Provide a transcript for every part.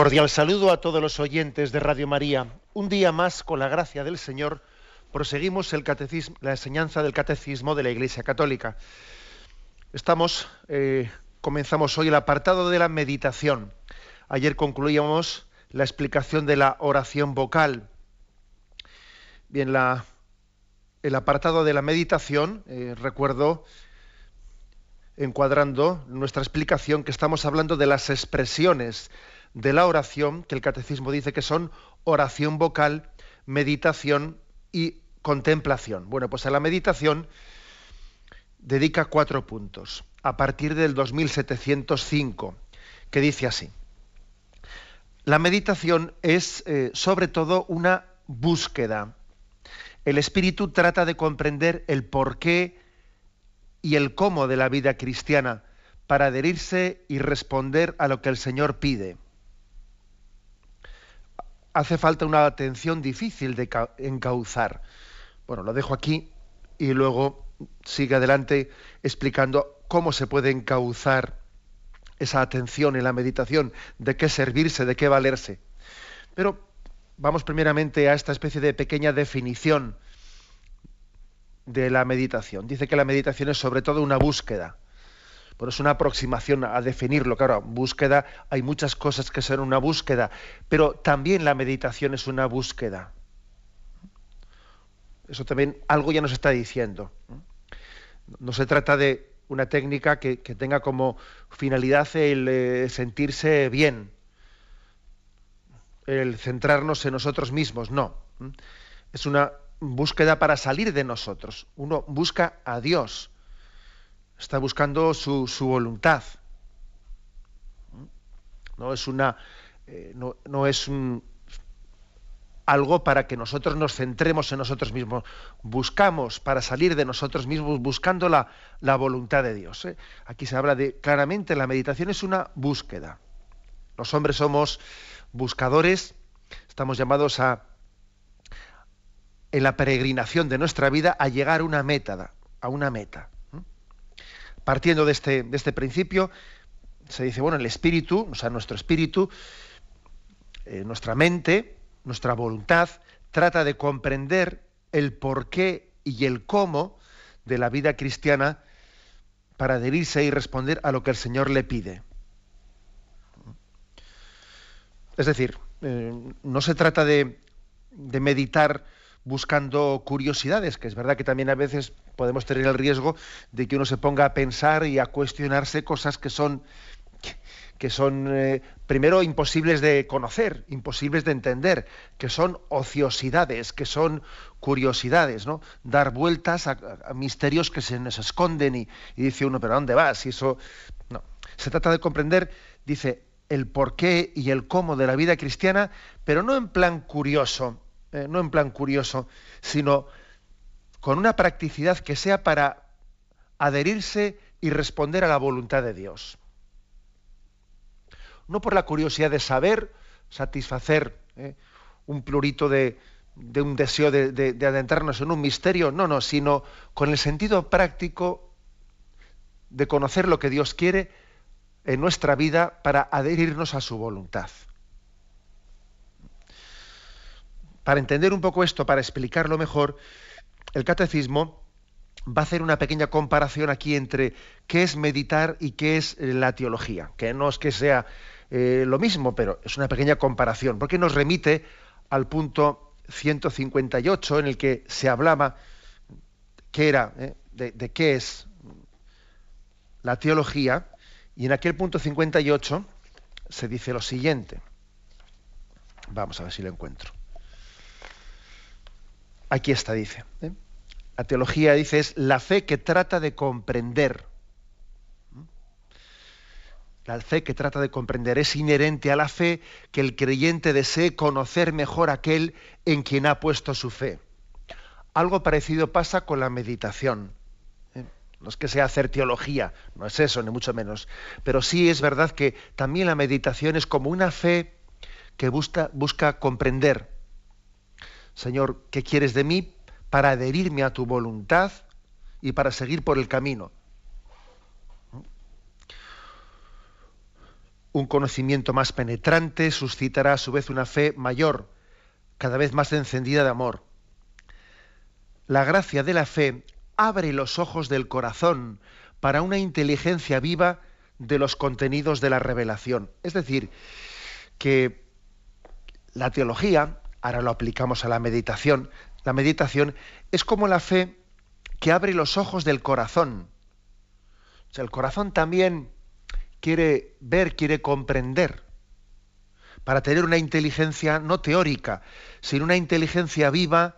Cordial saludo a todos los oyentes de Radio María. Un día más, con la gracia del Señor, proseguimos la enseñanza del catecismo de la Iglesia Católica. Estamos, eh, comenzamos hoy el apartado de la meditación. Ayer concluíamos la explicación de la oración vocal. Bien, la, el apartado de la meditación, eh, recuerdo, encuadrando nuestra explicación, que estamos hablando de las expresiones de la oración, que el catecismo dice que son oración vocal, meditación y contemplación. Bueno, pues a la meditación dedica cuatro puntos, a partir del 2705, que dice así. La meditación es eh, sobre todo una búsqueda. El espíritu trata de comprender el porqué y el cómo de la vida cristiana para adherirse y responder a lo que el Señor pide hace falta una atención difícil de encauzar. Bueno, lo dejo aquí y luego sigue adelante explicando cómo se puede encauzar esa atención en la meditación, de qué servirse, de qué valerse. Pero vamos primeramente a esta especie de pequeña definición de la meditación. Dice que la meditación es sobre todo una búsqueda. Bueno, es una aproximación a definirlo. Claro, búsqueda, hay muchas cosas que son una búsqueda, pero también la meditación es una búsqueda. Eso también algo ya nos está diciendo. No se trata de una técnica que, tenga como finalidad el eh, sentirse bien, el centrarnos en nosotros mismos, no. Es una búsqueda para salir de nosotros. Uno busca a Dios está buscando su, voluntad. No es una. Eh, no, es un, algo para que nosotros nos centremos en nosotros mismos. Buscamos para salir de nosotros mismos buscando la, la voluntad de Dios. ¿eh? Aquí se habla de claramente la meditación es una búsqueda. Los hombres somos buscadores, estamos llamados a en la peregrinación de nuestra vida a llegar a una meta, a una meta. Partiendo de este, de este principio, se dice, bueno, el espíritu, o sea, nuestro espíritu, eh, nuestra mente, nuestra voluntad, trata de comprender el porqué y el cómo de la vida cristiana para adherirse y responder a lo que el Señor le pide. Es decir, eh, no se trata de, de meditar buscando curiosidades, que es verdad que también a veces podemos tener el riesgo de que uno se ponga a pensar y a cuestionarse cosas que son que son eh, primero imposibles de conocer, imposibles de entender, que son ociosidades, que son curiosidades, ¿no? Dar vueltas a, misterios que se nos esconden y, dice uno, pero ¿a dónde vas? Y eso no. Se trata de comprender, dice, el porqué y el cómo de la vida cristiana, pero no en plan curioso, eh, no en plan curioso, sino con una practicidad que sea para adherirse y responder a la voluntad de Dios. No por la curiosidad de saber, satisfacer eh, un plurito de, un deseo de, de, adentrarnos en un misterio, no, no, sino con el sentido práctico de conocer lo que Dios quiere en nuestra vida para adherirnos a su voluntad. Para entender un poco esto, para explicarlo mejor, el catecismo va a hacer una pequeña comparación aquí entre qué es meditar y qué es eh, la teología, que no es que sea eh, lo mismo, pero es una pequeña comparación, porque nos remite al punto 158 en el que se hablaba qué era, eh, de, de, qué es la teología, y en aquel punto 58 se dice lo siguiente. Vamos a ver si lo encuentro. Aquí está, dice. ¿eh? La teología, dice, es la fe que trata de comprender. la fe que trata de comprender. Es inherente a la fe que el creyente desee conocer mejor aquel en quien ha puesto su fe. Algo parecido pasa con la meditación. ¿eh? No es que sea hacer teología, no es eso, ni mucho menos. Pero sí es verdad que también la meditación es como una fe que busca comprender. Señor, ¿qué quieres de mí para adherirme a tu voluntad y para seguir por el camino? Un conocimiento más penetrante suscitará a su vez una fe mayor, cada vez más encendida de amor. La gracia de la fe abre los ojos del corazón para una inteligencia viva de los contenidos de la revelación. Es decir, que la teología, ahora lo aplicamos a la meditación, la meditación es como la fe que abre los ojos del corazón. El corazón también quiere ver, quiere comprender, para tener una inteligencia no teórica, sino una inteligencia viva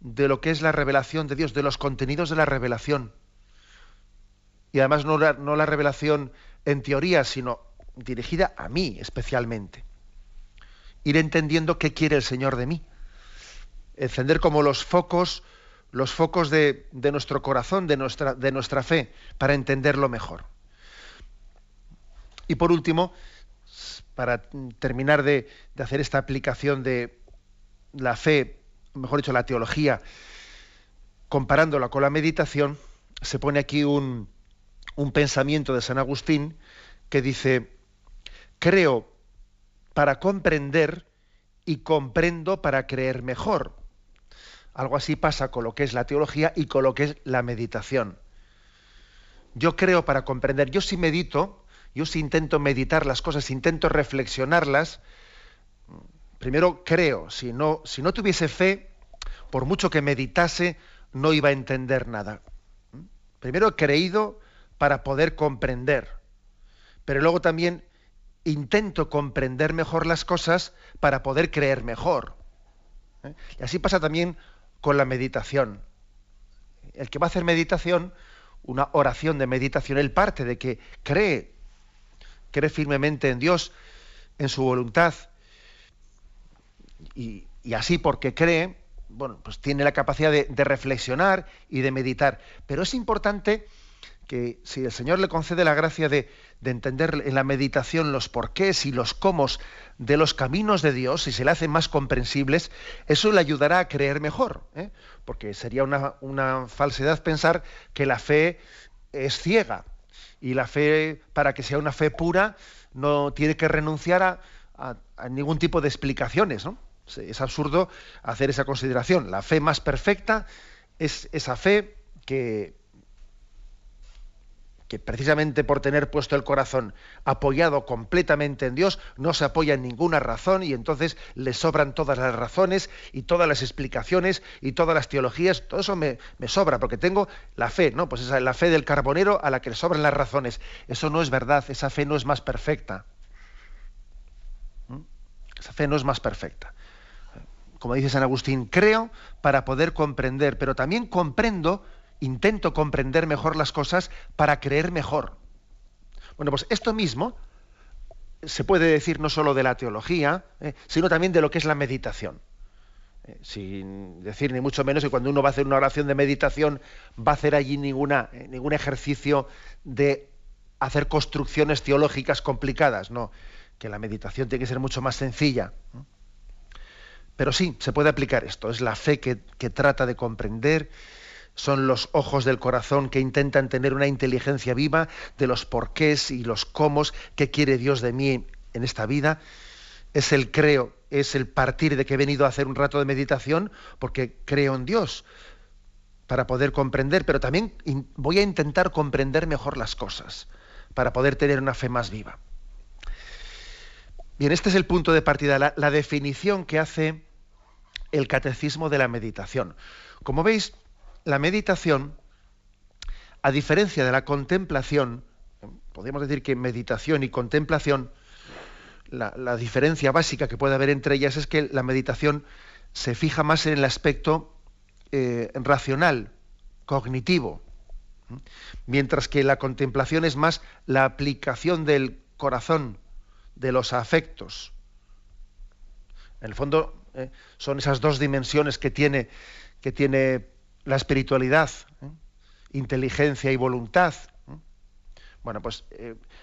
de lo que es la revelación de Dios, de los contenidos de la revelación. Y además no la revelación en teoría, sino dirigida a mí especialmente. Ir entendiendo qué quiere el Señor de mí. Encender como los focos, los focos de, de nuestro corazón, de nuestra, de nuestra fe, para entenderlo mejor. Y por último, para terminar de, hacer esta aplicación de la fe, mejor dicho, la teología, comparándola con la meditación, se pone aquí un, un pensamiento de San Agustín que dice, creo para comprender y comprendo para creer mejor. Algo así pasa con lo que es la teología y con lo que es la meditación. Yo creo para comprender, yo sí medito, yo si intento meditar las cosas, intento reflexionarlas, primero creo, si no, si no tuviese fe, por mucho que meditase, no iba a entender nada. Primero he creído para poder comprender, pero luego también intento comprender mejor las cosas para poder creer mejor. ¿eh? Y así pasa también con la meditación. El que va a hacer meditación, una oración de meditación, él parte de que cree cree firmemente en Dios, en su voluntad, y, así porque cree, bueno, pues tiene la capacidad de, reflexionar y de meditar. Pero es importante que si el Señor le concede la gracia de, entender en la meditación los porqués y los cómo de los caminos de Dios, y se le hacen más comprensibles, eso le ayudará a creer mejor. ¿eh? Porque sería una, falsedad pensar que la fe es ciega. Y la fe, para que sea una fe pura, no tiene que renunciar a, ningún tipo de explicaciones. ¿no? Es absurdo hacer esa consideración. La fe más perfecta es esa fe que, que precisamente por tener puesto el corazón apoyado completamente en Dios, no se apoya en ninguna razón y entonces le sobran todas las razones y todas las explicaciones y todas las teologías, todo eso me, sobra porque tengo la fe, ¿no? Pues esa es la fe del carbonero a la que le sobran las razones. Eso no es verdad, esa fe no es más perfecta. ¿Mm? Esa fe no es más perfecta. Como dice San Agustín, creo para poder comprender, pero también comprendo intento comprender mejor las cosas para creer mejor. Bueno, pues esto mismo se puede decir no solo de la teología, eh, sino también de lo que es la meditación. Eh, sin decir ni mucho menos que cuando uno va a hacer una oración de meditación va a hacer allí ninguna, eh, ningún ejercicio de hacer construcciones teológicas complicadas, no, que la meditación tiene que ser mucho más sencilla. Pero sí, se puede aplicar esto, es la fe que, que trata de comprender son los ojos del corazón que intentan tener una inteligencia viva de los porqués y los cómo que quiere Dios de mí en esta vida. Es el creo, es el partir de que he venido a hacer un rato de meditación porque creo en Dios para poder comprender, pero también voy a intentar comprender mejor las cosas para poder tener una fe más viva. Bien, este es el punto de partida, la, la definición que hace el catecismo de la meditación. Como veis, la meditación, a diferencia de la contemplación, podríamos decir que meditación y contemplación, la, diferencia básica que puede haber entre ellas es que la meditación se fija más en el aspecto eh, racional, cognitivo, mientras que la contemplación es más la aplicación del corazón, de los afectos. En el fondo ¿eh? son esas dos dimensiones que tiene, que tiene la espiritualidad, ¿eh? inteligencia y voluntad. ¿eh? Bueno, pues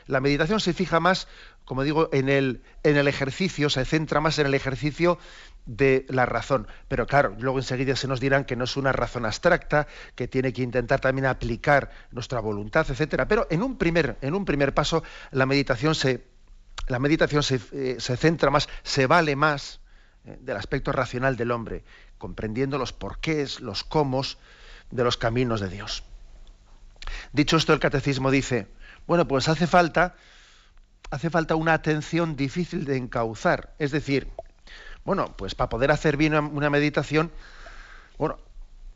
la meditación se fija más, como digo, en el, en el ejercicio, se centra más en el ejercicio de la razón. Pero claro, luego enseguida se nos dirán que no es una razón abstracta, que tiene que intentar también aplicar nuestra voluntad, etcétera. Pero en un primer, en un primer paso, la meditación se, la meditación se, eh, se centra más, se vale más eh, del aspecto racional del hombre, comprendiendo los porqués, los cómo de los caminos de Dios. Dicho esto, el catecismo dice, bueno, pues hace falta, hace falta una atención difícil de encauzar. Es decir, bueno, pues para poder hacer bien una, meditación, bueno,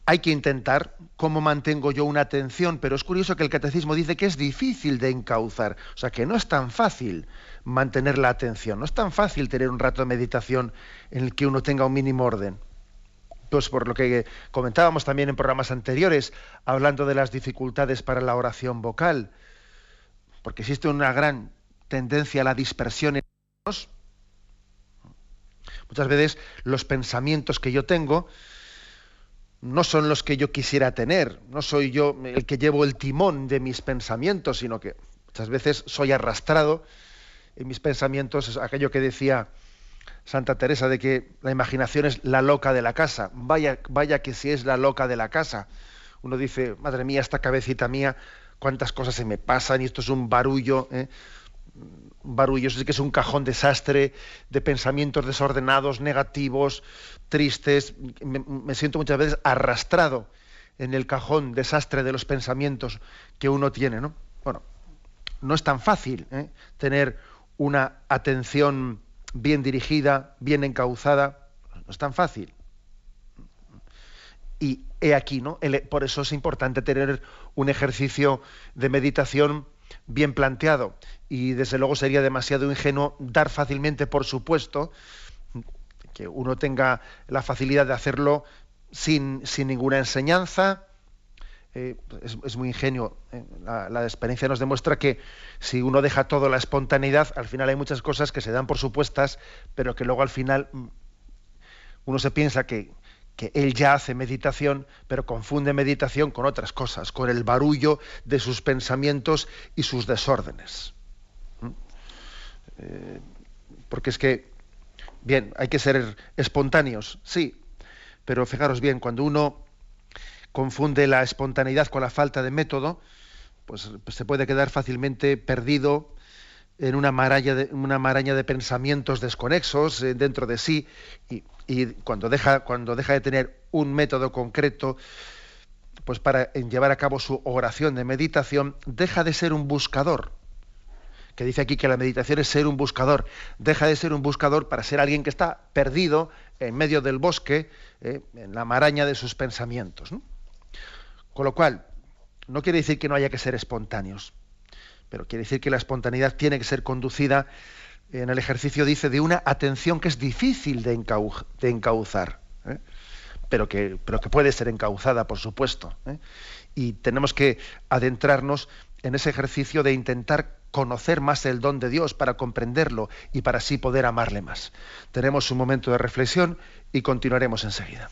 hay que intentar cómo mantengo yo una atención, pero es curioso que el catecismo dice que es difícil de encauzar, o sea, que no es tan fácil mantener la atención, no es tan fácil tener un rato de meditación en el que uno tenga un mínimo orden. Pues por lo que comentábamos también en programas anteriores, hablando de las dificultades para la oración vocal, porque existe una gran tendencia a la dispersión en Muchas veces los pensamientos que yo tengo no son los que yo quisiera tener, no soy yo el que llevo el timón de mis pensamientos, sino que muchas veces soy arrastrado en mis pensamientos, aquello que decía Santa Teresa de que la imaginación es la loca de la casa. Vaya, vaya que si es la loca de la casa. Uno dice, madre mía, esta cabecita mía, cuántas cosas se me pasan y esto es un barullo. ¿eh? Barullo, sí que es un cajón desastre de pensamientos desordenados, negativos, tristes. Me, siento muchas veces arrastrado en el cajón desastre de los pensamientos que uno tiene, ¿no? Bueno, no es tan fácil ¿eh? tener una atención bien dirigida, bien encauzada, no es tan fácil. Y he aquí, ¿no? por eso es importante tener un ejercicio de meditación bien planteado y desde luego sería demasiado ingenuo dar fácilmente por supuesto que uno tenga la facilidad de hacerlo sin, sin ninguna enseñanza. Eh, es, muy ingenuo. Eh, la, experiencia nos demuestra que si uno deja todo la espontaneidad, al final hay muchas cosas que se dan por supuestas, pero que luego al final mm, uno se piensa que él ya hace meditación, pero confunde meditación con otras cosas, con el barullo de sus pensamientos y sus desórdenes. Eh, porque es que, bien, hay que ser espontáneos, sí, pero fijaros bien, cuando uno confunde la espontaneidad con la falta de método, pues, pues se puede quedar fácilmente perdido en una maraña de, pensamientos desconexos eh, dentro de sí y, cuando, deja, cuando deja de tener un método concreto pues para llevar a cabo su oración de meditación, deja de ser un buscador, que dice aquí que la meditación es ser un buscador, deja de ser un buscador para ser alguien que está perdido en medio del bosque, eh, en la maraña de sus pensamientos. Con lo cual, no quiere decir que no haya que ser espontáneos pero quiere decir que la espontaneidad tiene que ser conducida, en el ejercicio dice, de una atención que es difícil de, encauzar, ¿eh? pero, que, pero que puede ser encauzada, por supuesto. ¿eh? Y tenemos que adentrarnos en ese ejercicio de intentar conocer más el don de Dios para comprenderlo y para así poder amarle más. Tenemos un momento de reflexión y continuaremos enseguida.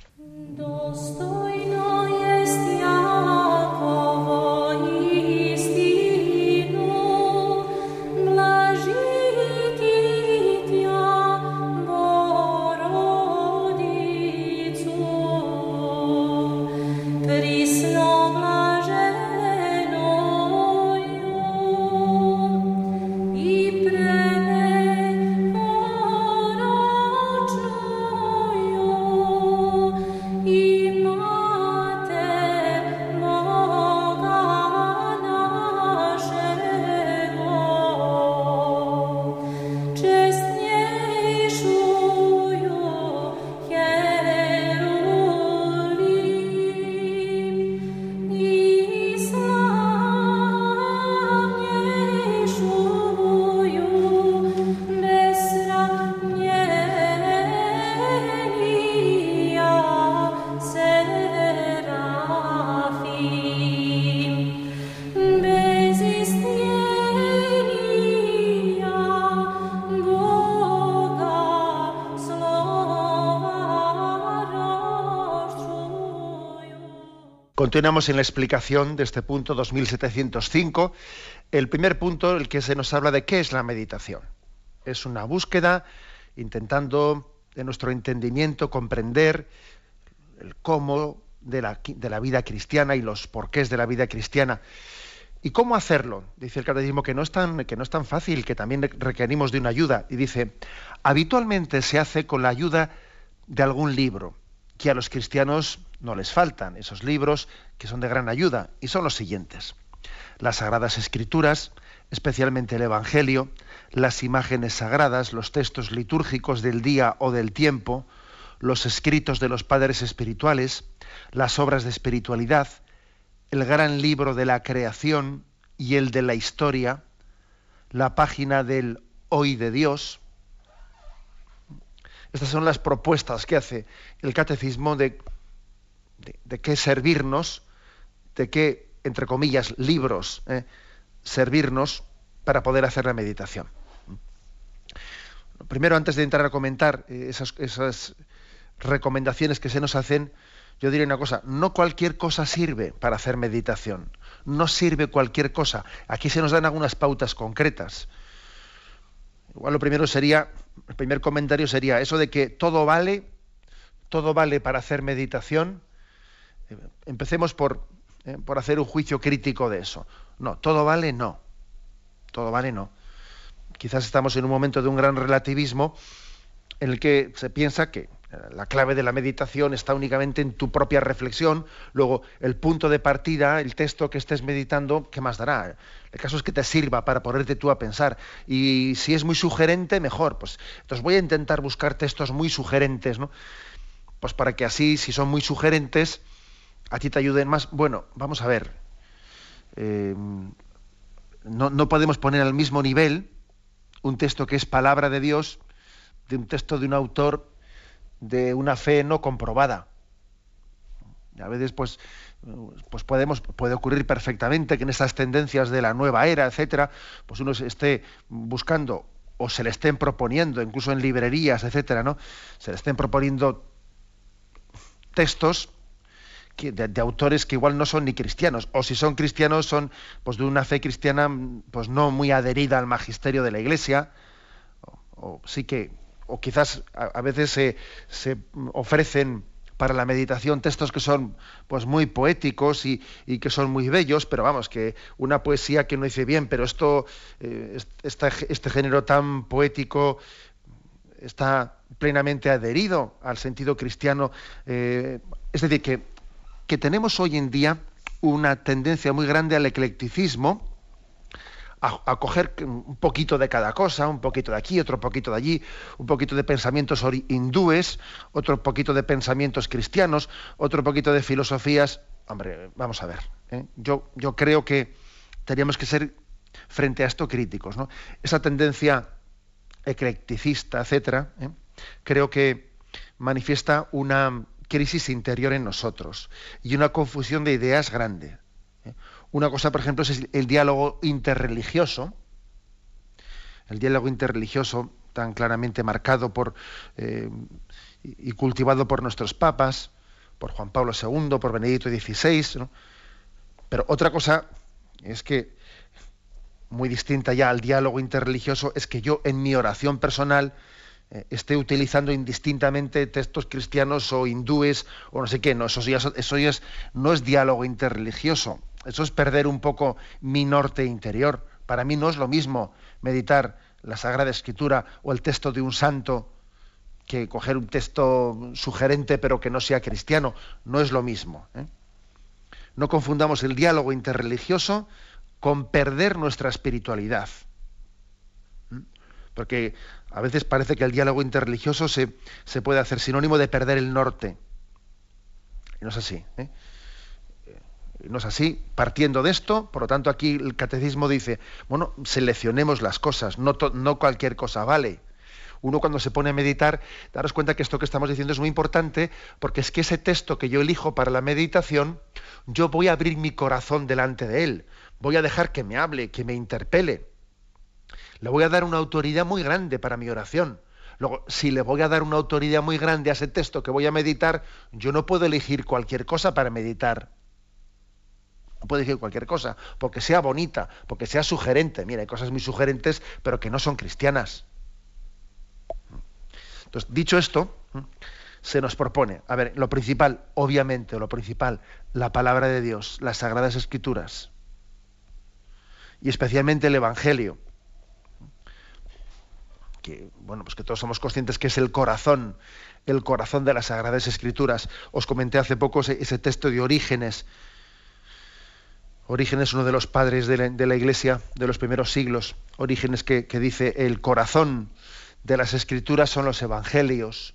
Continuamos en la explicación de este punto 2705. El primer punto, el que se nos habla de qué es la meditación. Es una búsqueda intentando de nuestro entendimiento comprender el cómo de la, de la vida cristiana y los porqués de la vida cristiana. ¿Y cómo hacerlo? Dice el catecismo que no, es tan, que no es tan fácil, que también requerimos de una ayuda. Y dice, habitualmente se hace con la ayuda de algún libro, que a los cristianos no les faltan, esos libros que son de gran ayuda, y son los siguientes. Las Sagradas Escrituras, especialmente el Evangelio, las imágenes sagradas, los textos litúrgicos del día o del tiempo, los escritos de los padres espirituales, las obras de espiritualidad, el gran libro de la creación y el de la historia, la página del hoy de Dios. Estas son las propuestas que hace el catecismo de, de, qué servirnos, de qué, entre comillas, libros eh, servirnos para poder hacer la meditación. Primero, antes de entrar a comentar eh, esas, esas recomendaciones que se nos hacen, yo diré una cosa, no cualquier cosa sirve para hacer meditación, no sirve cualquier cosa. Aquí se nos dan algunas pautas concretas. Igual lo primero sería, el primer comentario sería eso de que todo vale, todo vale para hacer meditación. Eh, empecemos por, eh, por hacer un juicio crítico de eso. No, todo vale, no. Todo vale, no. Quizás estamos en un momento de un gran relativismo en el que se piensa que la clave de la meditación está únicamente en tu propia reflexión. Luego, el punto de partida, el texto que estés meditando, ¿qué más dará? El caso es que te sirva para ponerte tú a pensar. Y si es muy sugerente, mejor. Pues entonces voy a intentar buscar textos muy sugerentes, ¿no? Pues para que así, si son muy sugerentes, a ti te ayuden más. Bueno, vamos a ver. Eh, no, no podemos poner al mismo nivel un texto que es palabra de Dios de un texto de un autor de una fe no comprobada. a veces, pues, pues podemos, puede ocurrir perfectamente que en estas tendencias de la nueva era, etcétera, pues uno esté buscando o se le estén proponiendo, incluso en librerías, etcétera, ¿no? Se le estén proponiendo textos de, autores que igual no son ni cristianos, o si son cristianos son pues de una fe cristiana pues no muy adherida al magisterio de la Iglesia, o sí que o quizás a, veces se, se, ofrecen para la meditación textos que son pues muy poéticos y, que son muy bellos, pero vamos, que una poesía que no dice bien, pero esto, eh, este género tan poético está plenamente adherido al sentido cristiano. Eh, es decir, que, que tenemos hoy en día una tendencia muy grande al eclecticismo, a, coger un poquito de cada cosa, un poquito de aquí, otro poquito de allí, un poquito de pensamientos hindúes, otro poquito de pensamientos cristianos, otro poquito de filosofías. Hombre, vamos a ver. ¿eh? Yo, yo creo que teníamos que ser frente a esto críticos. ¿no? Esa tendencia eclecticista, etcétera, ¿eh? creo que manifiesta una crisis interior en nosotros y una confusión de ideas grande. ¿eh? Una cosa, por ejemplo, es el diálogo interreligioso, el diálogo interreligioso tan claramente marcado por eh, y cultivado por nuestros papas, por Juan Pablo II, por Benedicto XVI. Pero otra cosa es que, muy distinta ya al diálogo interreligioso, es que yo en mi oración personal esté utilizando indistintamente textos cristianos o hindúes o no sé qué. No, eso ya es, no es diálogo interreligioso. Eso es perder un poco mi norte interior. Para mí no es lo mismo meditar la Sagrada Escritura o el texto de un santo que coger un texto sugerente pero que no sea cristiano. No es lo mismo. ¿eh? No confundamos el diálogo interreligioso con perder nuestra espiritualidad. Porque a veces parece que el diálogo interreligioso se, se puede hacer sinónimo de perder el norte. Y no es así. ¿eh? no es así. Partiendo de esto, por lo tanto, aquí el catecismo dice, bueno, seleccionemos las cosas, no, no cualquier cosa vale. Uno cuando se pone a meditar, daros cuenta que esto que estamos diciendo es muy importante, porque es que ese texto que yo elijo para la meditación, yo voy a abrir mi corazón delante de él, voy a dejar que me hable, que me interpele. Le voy a dar una autoridad muy grande para mi oración. Luego, si le voy a dar una autoridad muy grande a ese texto que voy a meditar, yo no puedo elegir cualquier cosa para meditar No puede decir cualquier cosa, porque sea bonita, porque sea sugerente. Mira, hay cosas muy sugerentes, pero que no son cristianas. Entonces, dicho esto, se nos propone, a ver, lo principal, obviamente, lo principal, la palabra de Dios, las sagradas escrituras, y especialmente el Evangelio, que, bueno, pues que todos somos conscientes que es el corazón, el corazón de las sagradas escrituras. Os comenté hace poco ese, texto de Orígenes, Orígenes, uno de los padres de la, Iglesia de los primeros siglos, Orígenes que, que, dice, el corazón de las escrituras son los evangelios.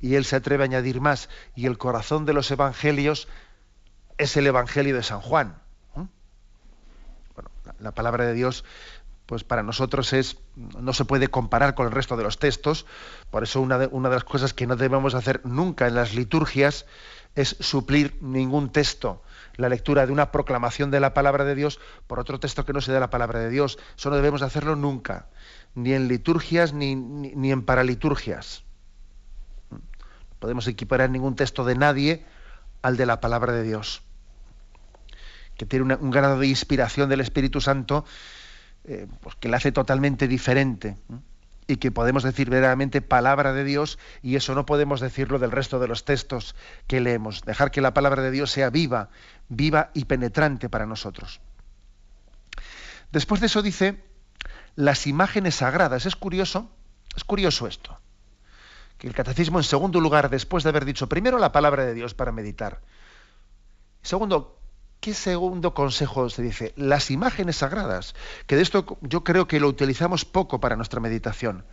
Y él se atreve a añadir más, y el corazón de los evangelios es el evangelio de San Juan. Bueno, la, palabra de Dios, pues para nosotros es, no se puede comparar con el resto de los textos, por eso una de, una de las cosas que no debemos hacer nunca en las liturgias es suplir ningún texto la lectura de una proclamación de la palabra de Dios por otro texto que no sea de la palabra de Dios. Eso no debemos hacerlo nunca ni en liturgias ni, ni, en paraliturgias. No podemos equiparar ningún texto de nadie al de la palabra de Dios, que tiene un grado de inspiración del Espíritu Santo eh, pues que le hace totalmente diferente y que podemos decir verdaderamente palabra de Dios y eso no podemos decirlo del resto de los textos que leemos. Dejar que la palabra de Dios sea viva, viva y penetrante para nosotros. Después de eso dice las imágenes sagradas. Es curioso, es curioso esto. Que el catecismo, en segundo lugar, después de haber dicho primero la palabra de Dios para meditar, segundo, ¿qué segundo consejo se dice? Las imágenes sagradas. Que de esto yo creo que lo utilizamos poco para nuestra meditación.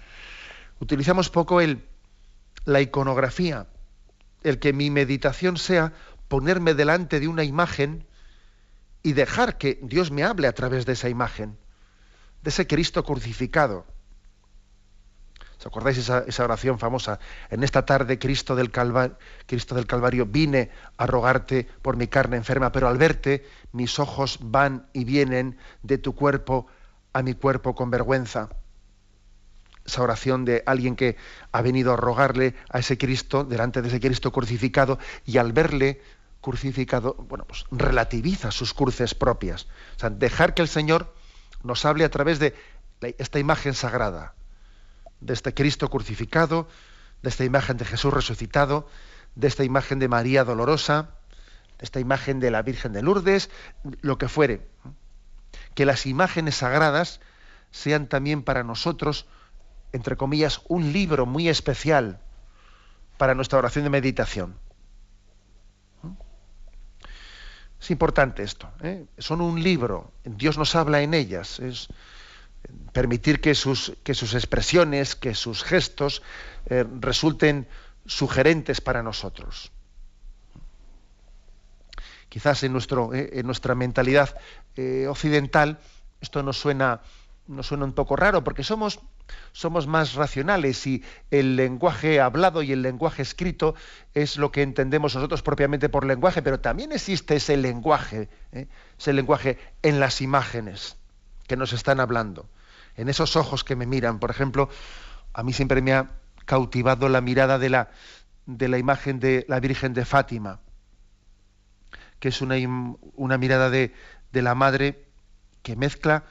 Utilizamos poco el, la iconografía, el que mi meditación sea ponerme delante de una imagen y dejar que Dios me hable a través de esa imagen de ese Cristo crucificado. ¿Os acordáis esa, oración famosa? En esta tarde, Cristo del, Calvario, Cristo del Calvario, vine a rogarte por mi carne enferma, pero al verte, mis ojos van y vienen de tu cuerpo a mi cuerpo con vergüenza. Esa oración de alguien que ha venido a rogarle a ese Cristo, delante de ese Cristo crucificado, y al verle crucificado, bueno, pues relativiza sus cruces propias. O sea, dejar que el Señor nos hable a través de esta imagen sagrada, de este Cristo crucificado, de esta imagen de Jesús resucitado, de esta imagen de María dolorosa, de esta imagen de la Virgen de Lourdes, lo que fuere. Que las imágenes sagradas sean también para nosotros, entre comillas, un libro muy especial para nuestra oración de meditación. Es importante esto. ¿eh? Son un libro. Dios nos habla en ellas. Es permitir que sus, que sus expresiones, que sus gestos eh, resulten sugerentes para nosotros. Quizás en, nuestro, ¿eh? en nuestra mentalidad occidental esto nos suena, nos suena un poco raro porque somos somos más racionales y el lenguaje hablado y el lenguaje escrito es lo que entendemos nosotros propiamente por lenguaje, pero también existe ese lenguaje, ¿eh? ese lenguaje en las imágenes que nos están hablando, en esos ojos que me miran. Por ejemplo, a mí siempre me ha cautivado la mirada de la, de la imagen de la Virgen de Fátima, que es una, una mirada de, de la Madre que mezcla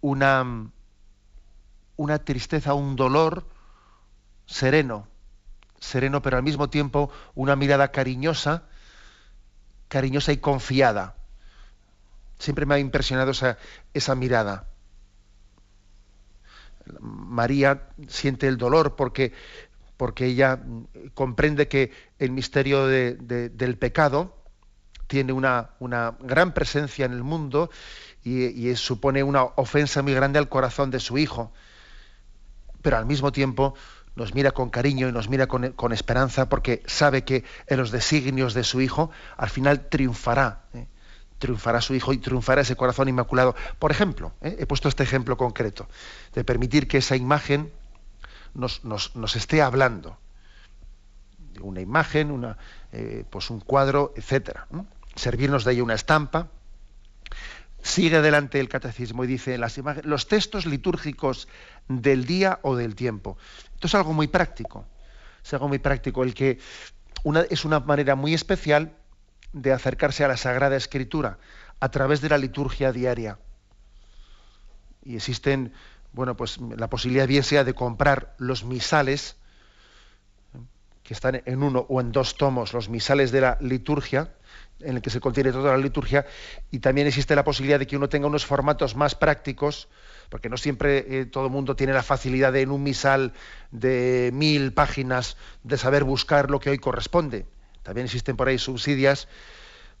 una una tristeza, un dolor sereno, sereno, pero al mismo tiempo una mirada cariñosa, cariñosa y confiada. Siempre me ha impresionado esa, esa mirada. María siente el dolor porque, porque ella comprende que el misterio del pecado tiene una, una, gran presencia en el mundo y, supone una ofensa muy grande al corazón de su hijo pero al mismo tiempo nos mira con cariño y nos mira con, esperanza porque sabe que en los designios de su Hijo al final triunfará. ¿eh? Triunfará su Hijo y triunfará ese corazón inmaculado. Por ejemplo, ¿eh? he puesto este ejemplo concreto, de permitir que esa imagen nos, esté hablando. Una imagen, una, eh, pues un cuadro, etc. Servirnos de ella una estampa, sigue adelante el catecismo y dice las los textos litúrgicos del día o del tiempo. Esto es algo muy práctico. Es algo muy práctico. El que una, es una manera muy especial de acercarse a la Sagrada Escritura a través de la liturgia diaria. Y existen, bueno, pues la posibilidad bien sea de comprar los misales, que están en uno o en dos tomos, los misales de la liturgia, en el que se contiene toda la liturgia, y también existe la posibilidad de que uno tenga unos formatos más prácticos, porque no siempre eh, todo el mundo tiene la facilidad de en un misal de mil páginas de saber buscar lo que hoy corresponde. También existen por ahí subsidias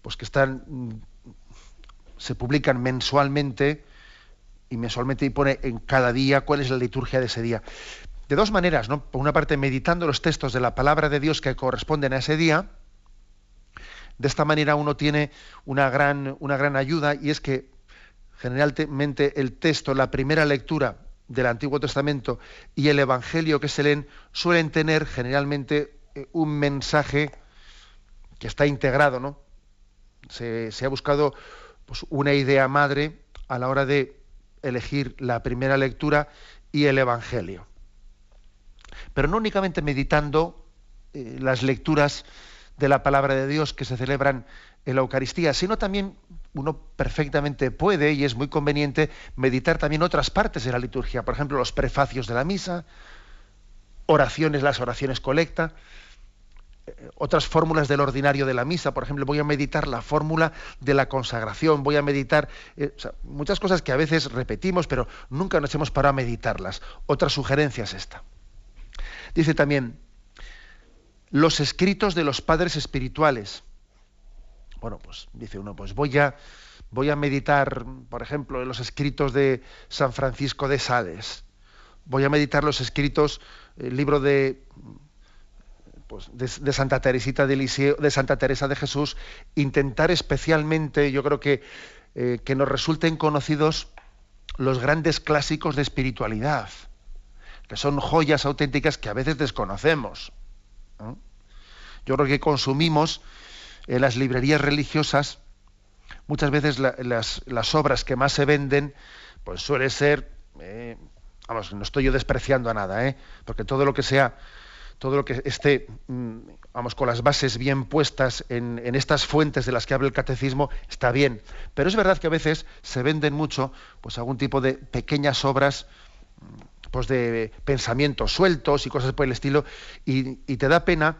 pues que están mm, se publican mensualmente y mensualmente pone en cada día cuál es la liturgia de ese día. De dos maneras, ¿no? Por una parte, meditando los textos de la palabra de Dios que corresponden a ese día. De esta manera uno tiene una gran, una gran ayuda y es que generalmente el texto, la primera lectura del Antiguo Testamento y el Evangelio que se leen suelen tener generalmente eh, un mensaje que está integrado, ¿no? Se, ha buscado pues, una idea madre a la hora de elegir la primera lectura y el Evangelio. Pero no únicamente meditando eh, las lecturas de la palabra de Dios que se celebran en la Eucaristía, sino también uno perfectamente puede y es muy conveniente meditar también otras partes de la liturgia, por ejemplo, los prefacios de la misa, oraciones, las oraciones colecta, otras fórmulas del ordinario de la misa, por ejemplo, voy a meditar la fórmula de la consagración, voy a meditar eh, muchas cosas que a veces repetimos, pero nunca nos hemos parado a meditarlas. Otra sugerencia es esta. Dice también, los escritos de los padres espirituales. Bueno, pues dice uno, pues voy a, voy a meditar, por ejemplo, en los escritos de San Francisco de Sales. Voy a meditar los escritos, el libro de, pues, de, Santa Teresita de de Santa Teresa de Jesús, intentar especialmente, yo creo que, eh, que nos resulten conocidos los grandes clásicos de espiritualidad, que son joyas auténticas que a veces desconocemos. Yo creo que consumimos en las librerías religiosas, muchas veces las, obras que más se venden, pues suele ser, eh, vamos, no estoy yo despreciando a nada, ¿eh? porque todo lo que sea, todo lo que esté, mm, vamos, con las bases bien puestas en, estas fuentes de las que habla el catecismo, está bien. Pero es verdad que a veces se venden mucho, pues algún tipo de pequeñas obras, mm, pues de pensamientos sueltos y cosas por el estilo, y te da pena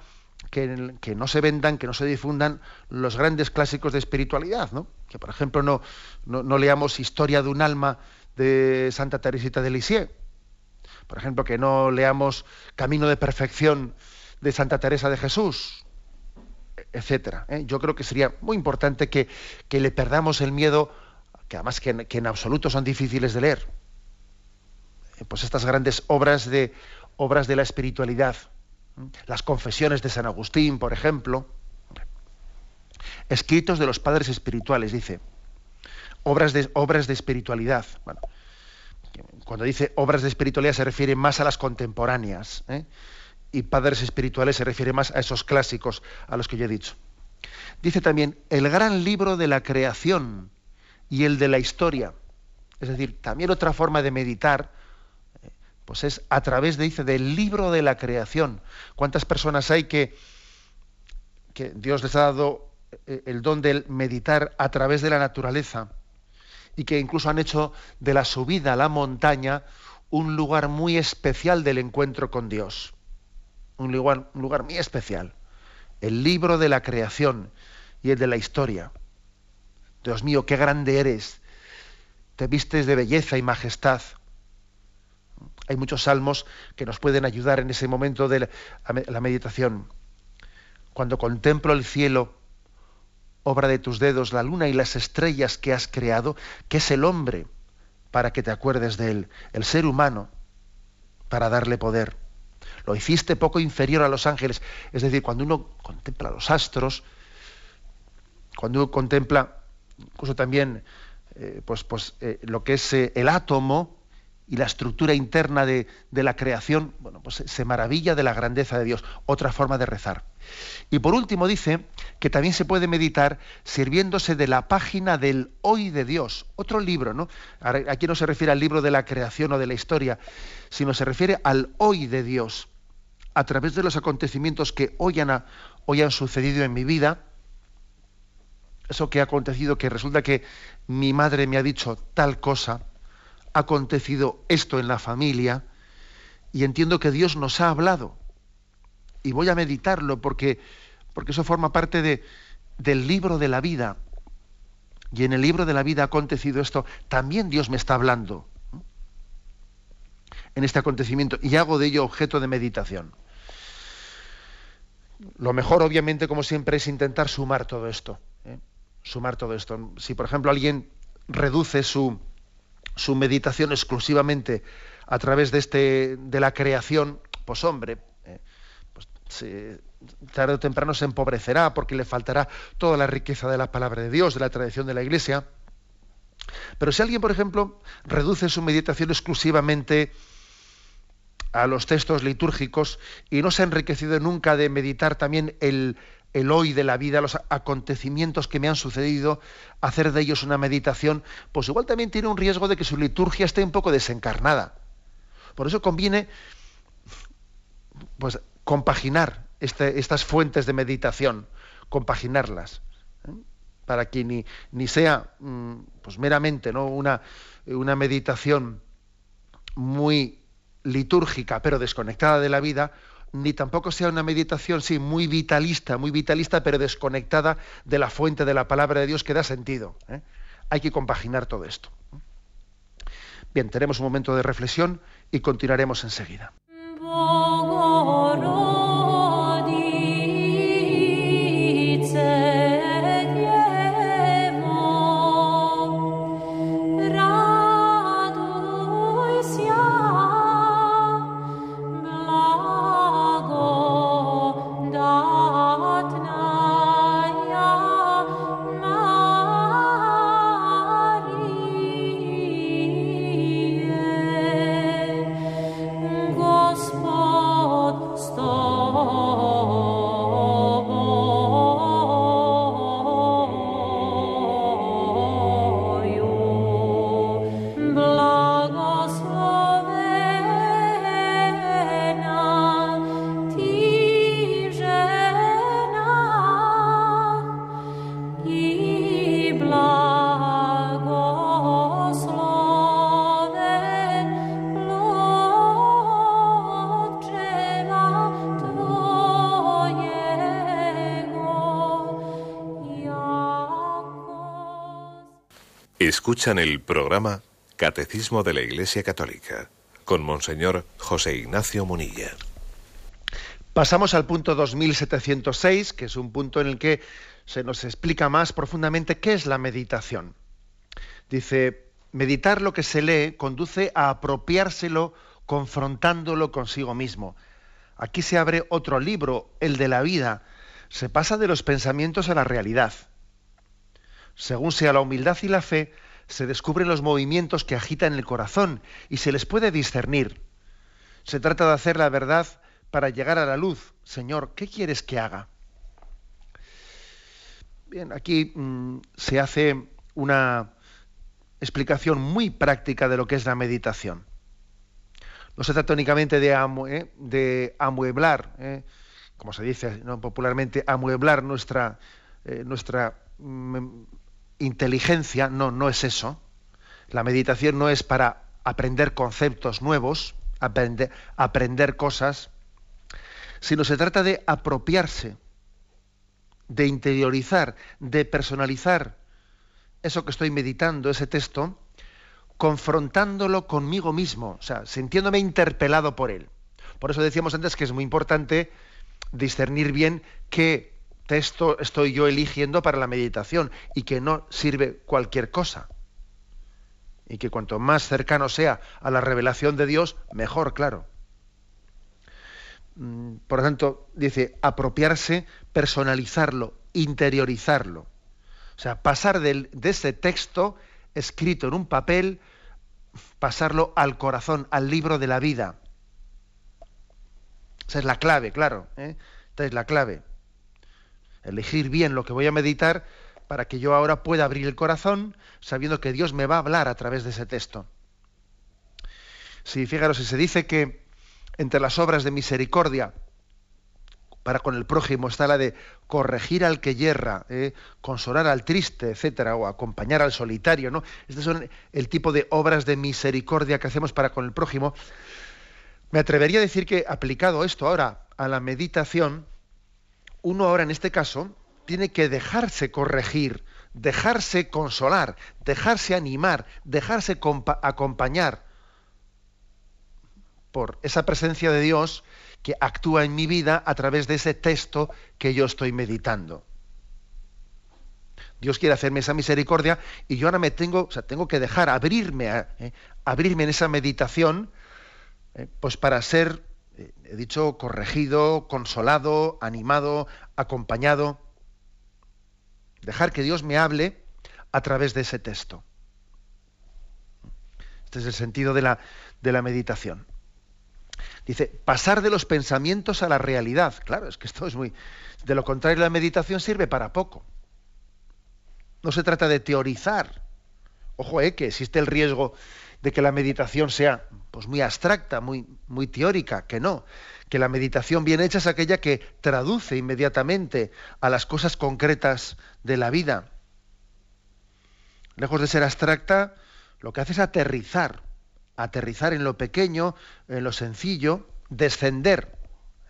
que, no se vendan, que no se difundan los grandes clásicos de espiritualidad, ¿no? Que, por ejemplo, no, no, leamos Historia de un alma de Santa Teresita de Lisieux. Por ejemplo, que no leamos Camino de Perfección de Santa Teresa de Jesús, etcétera. ¿eh? Yo creo que sería muy importante que, le perdamos el miedo, que además que, que en absoluto son difíciles de leer. Eh, pues estas grandes obras de obras de la espiritualidad las confesiones de San Agustín, por ejemplo, escritos de los padres espirituales, dice, obras de, obras de espiritualidad. Bueno, cuando dice obras de espiritualidad se refiere más a las contemporáneas, ¿eh? y padres espirituales se refiere más a esos clásicos a los que yo he dicho. Dice también el gran libro de la creación y el de la historia. Es decir, también otra forma de meditar pues es a través, de, dice, del libro de la creación. ¿Cuántas personas hay que, que Dios les ha dado eh, el don de meditar a través de la naturaleza y que incluso han hecho de la subida a la montaña un lugar muy especial del encuentro con Dios? Un lugar, muy especial. El libro de la creación y el de la historia. Dios mío, qué grande eres. Te vistes de belleza y majestad hay muchos salmos que nos pueden ayudar en ese momento de la, meditación. Cuando contemplo el cielo, obra de tus dedos, la luna y las estrellas que has creado, que es el hombre para que te acuerdes de él, el ser humano para darle poder. Lo hiciste poco inferior a los ángeles. Es decir, cuando uno contempla los astros, cuando uno contempla incluso también eh, pues, pues, eh, lo que es eh, el átomo, y la estructura interna de, la creación, bueno, pues se maravilla de la grandeza de Dios. Otra forma de rezar. Y por último dice que también se puede meditar sirviéndose de la página del hoy de Dios. Otro libro, ¿no? Aquí no se refiere al libro de la creación o de la historia, sino se refiere al hoy de Dios. A través de los acontecimientos que hoy han, hoy han sucedido en mi vida, eso que ha acontecido, que resulta que mi madre me ha dicho tal cosa, acontecido esto en la familia, y entiendo que Dios nos ha hablado. Y voy a meditarlo porque, porque eso forma parte de, del libro de la vida. Y en el libro de la vida ha acontecido esto, también Dios me está hablando en este acontecimiento y hago de ello objeto de meditación. Lo mejor, obviamente, como siempre, es intentar sumar todo esto. ¿eh? Sumar todo esto. Si, por ejemplo, alguien reduce su, su meditación exclusivamente a través de, este, de la creación, pues hombre, eh, pues tarde o temprano se empobrecerá porque le faltará toda la riqueza de la palabra de Dios, de la tradición de la Iglesia. Pero si alguien, por ejemplo, reduce su meditación exclusivamente a los textos litúrgicos y no se ha enriquecido nunca de meditar también el, el hoy de la vida, los acontecimientos que me han sucedido, hacer de ellos una meditación, pues igual también tiene un riesgo de que su liturgia esté un poco desencarnada. Por eso conviene pues, compaginar este, estas fuentes de meditación, compaginarlas, ¿eh? para que ni, ni sea mm, pues, meramente ¿no? una, una meditación muy litúrgica pero desconectada de la vida, ni tampoco sea una meditación, sí, muy vitalista, muy vitalista, pero desconectada de la fuente de la palabra de Dios que da sentido. ¿eh? Hay que compaginar todo esto. Bien, tenemos un momento de reflexión y continuaremos enseguida. Escuchan el programa Catecismo de la Iglesia Católica con Monseñor José Ignacio Munilla. Pasamos al punto 2706, que es un punto en el que se nos explica más profundamente qué es la meditación. Dice, meditar lo que se lee conduce a apropiárselo confrontándolo consigo mismo. Aquí se abre otro libro, el de la vida. Se pasa de los pensamientos a la realidad. Según sea la humildad y la fe, se descubren los movimientos que agitan el corazón y se les puede discernir. Se trata de hacer la verdad para llegar a la luz. Señor, ¿qué quieres que haga? Bien, aquí mm, se hace una explicación muy práctica de lo que es la meditación. No se trata únicamente de, eh, amueblar, eh, como se dice popularmente, amueblar nuestra, eh, nuestra mm, inteligencia, no, no es eso. La meditación no es para aprender conceptos nuevos, aprender, cosas, sino se trata de apropiarse, de interiorizar, de personalizar eso que estoy meditando, ese texto, confrontándolo conmigo mismo, o sea, sintiéndome interpelado por él. Por eso decíamos antes que es muy importante discernir bien qué texto estoy yo eligiendo para la meditación y que no sirve cualquier cosa. Y que cuanto más cercano sea a la revelación de Dios, mejor, claro. Mm, por lo tanto, dice, apropiarse, personalizarlo, interiorizarlo. O sea, pasar de, ese texto escrito en un papel, pasarlo al corazón, al libro de la vida. Esa es la clave, claro. ¿eh? Es la clave elegir bien lo que voy a meditar para que yo ahora pueda abrir el corazón sabiendo que Dios me va a hablar a través de ese texto. Si fijaros, si se dice que entre las obras de misericordia para con el prójimo está la de corregir al que yerra, ¿eh? consolar al triste, etcétera, o acompañar al solitario, ¿no? Estos son el tipo de obras de misericordia que hacemos para con el prójimo. Me atrevería a decir que aplicado esto ahora a la meditación, uno ahora en este caso tiene que dejarse corregir, dejarse consolar, dejarse animar, dejarse acompañar por esa presencia de Dios que actúa en mi vida a través de ese texto que yo estoy meditando. Dios quiere hacerme esa misericordia y yo ahora me tengo, o sea, tengo que dejar abrirme, eh, abrirme en esa meditación, eh, pues para ser, he dicho, corregido, consolado, animado, acompañado. Dejar que Dios me hable a través de ese texto. Este es el sentido de la, de la meditación. Dice, pasar de los pensamientos a la realidad. Claro, es que esto es muy... De lo contrario, la meditación sirve para poco. No se trata de teorizar. Ojo, eh, que existe el riesgo de que la meditación sea pues, muy abstracta, muy, muy teórica, que no. Que la meditación bien hecha es aquella que traduce inmediatamente a las cosas concretas de la vida. Lejos de ser abstracta, lo que hace es aterrizar aterrizar en lo pequeño, en lo sencillo, descender.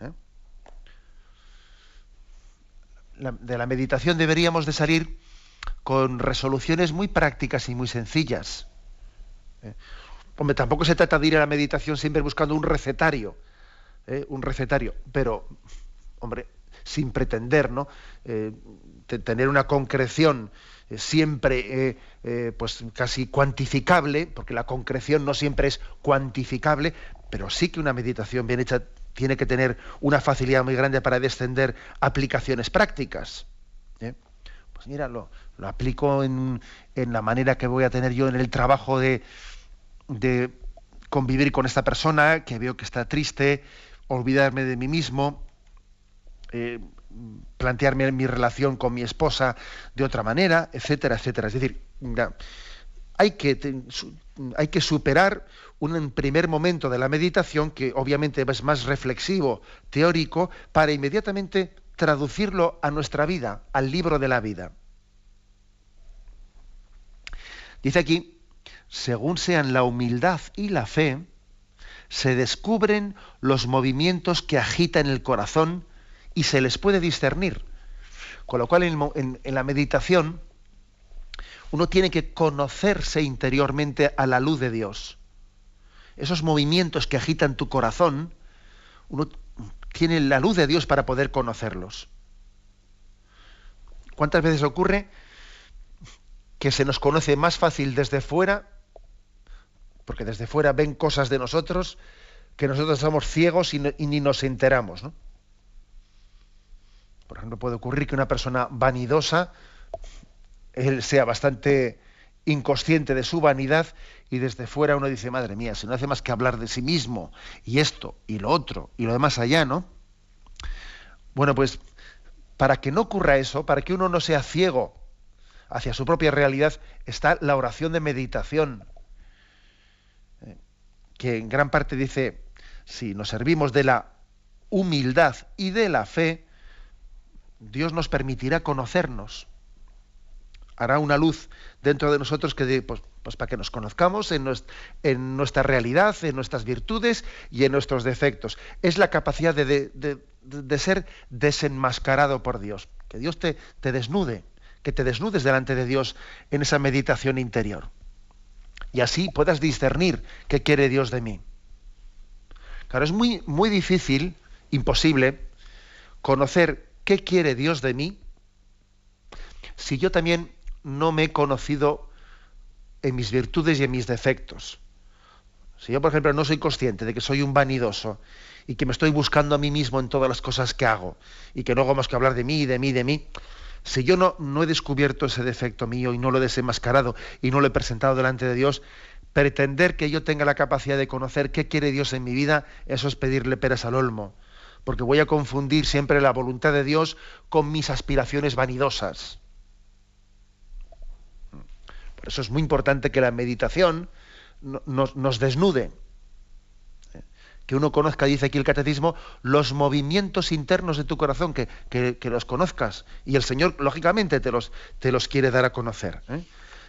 ¿eh? de la meditación deberíamos de salir con resoluciones muy prácticas y muy sencillas. ¿eh? Hombre, tampoco se trata de ir a la meditación siempre buscando un recetario, ¿eh? un recetario, pero, hombre, sin pretender, ¿no? tener una concreción eh, siempre eh, eh, pues casi cuantificable, porque la concreción no siempre es cuantificable, pero sí que una meditación bien hecha tiene que tener una facilidad muy grande para descender aplicaciones prácticas. Pues mira, lo, aplico en, la manera que voy a tener yo en el trabajo de, de convivir con esta persona, que veo que está triste, olvidarme de mí mismo, plantearme mi relación con mi esposa de otra manera, etcétera, etcétera. Es decir, hay que, hay que superar un primer momento de la meditación que obviamente es más reflexivo, teórico, para inmediatamente traducirlo a nuestra vida, al libro de la vida. Dice aquí, según sean la humildad y la fe, se descubren los movimientos que agitan el corazón y se les puede discernir. Con lo cual en, la meditación uno tiene que conocerse interiormente a la luz de Dios. Esos movimientos que agitan tu corazón, uno tiene la luz de Dios para poder conocerlos. ¿Cuántas veces ocurre que se nos conoce más fácil desde fuera, porque desde fuera ven cosas de nosotros, que nosotros somos ciegos y, ni nos enteramos? ¿no? Por ejemplo, puede ocurrir que una persona vanidosa él sea bastante inconsciente de su vanidad y desde fuera uno dice, madre mía, si no hace más que hablar de sí mismo y esto y lo otro y lo demás allá, ¿no? Bueno, pues para que no ocurra eso, para que uno no sea ciego hacia su propia realidad, está la oración de meditación, que en gran parte dice, si nos servimos de la humildad y de la fe, Dios nos permitirá conocernos. Hará una luz dentro de nosotros que pues, pues, para que nos conozcamos en, nuestra realidad, en nuestras virtudes y en nuestros defectos. Es la capacidad de, ser desenmascarado por Dios. Que Dios te, te desnude, que te desnudes delante de Dios en esa meditación interior. Y así puedas discernir qué quiere Dios de mí. Claro, es muy, muy difícil, imposible, conocer ¿qué quiere Dios de mí? Si yo también no me he conocido en mis virtudes y en mis defectos. Si yo, por ejemplo, no soy consciente de que soy un vanidoso y que me estoy buscando a mí mismo en todas las cosas que hago y que no hago más que hablar de mí, de mí, de mí, si yo no, he descubierto ese defecto mío y no lo he desenmascarado y no lo he presentado delante de Dios, pretender que yo tenga la capacidad de conocer qué quiere Dios en mi vida, eso es pedirle peras al olmo porque voy a confundir siempre la voluntad de Dios con mis aspiraciones vanidosas. Por eso es muy importante que la meditación nos, desnude. Que uno conozca, dice aquí el catecismo, los movimientos internos de tu corazón, que, los conozcas. Y el Señor, lógicamente, te los, te los quiere dar a conocer. ¿eh?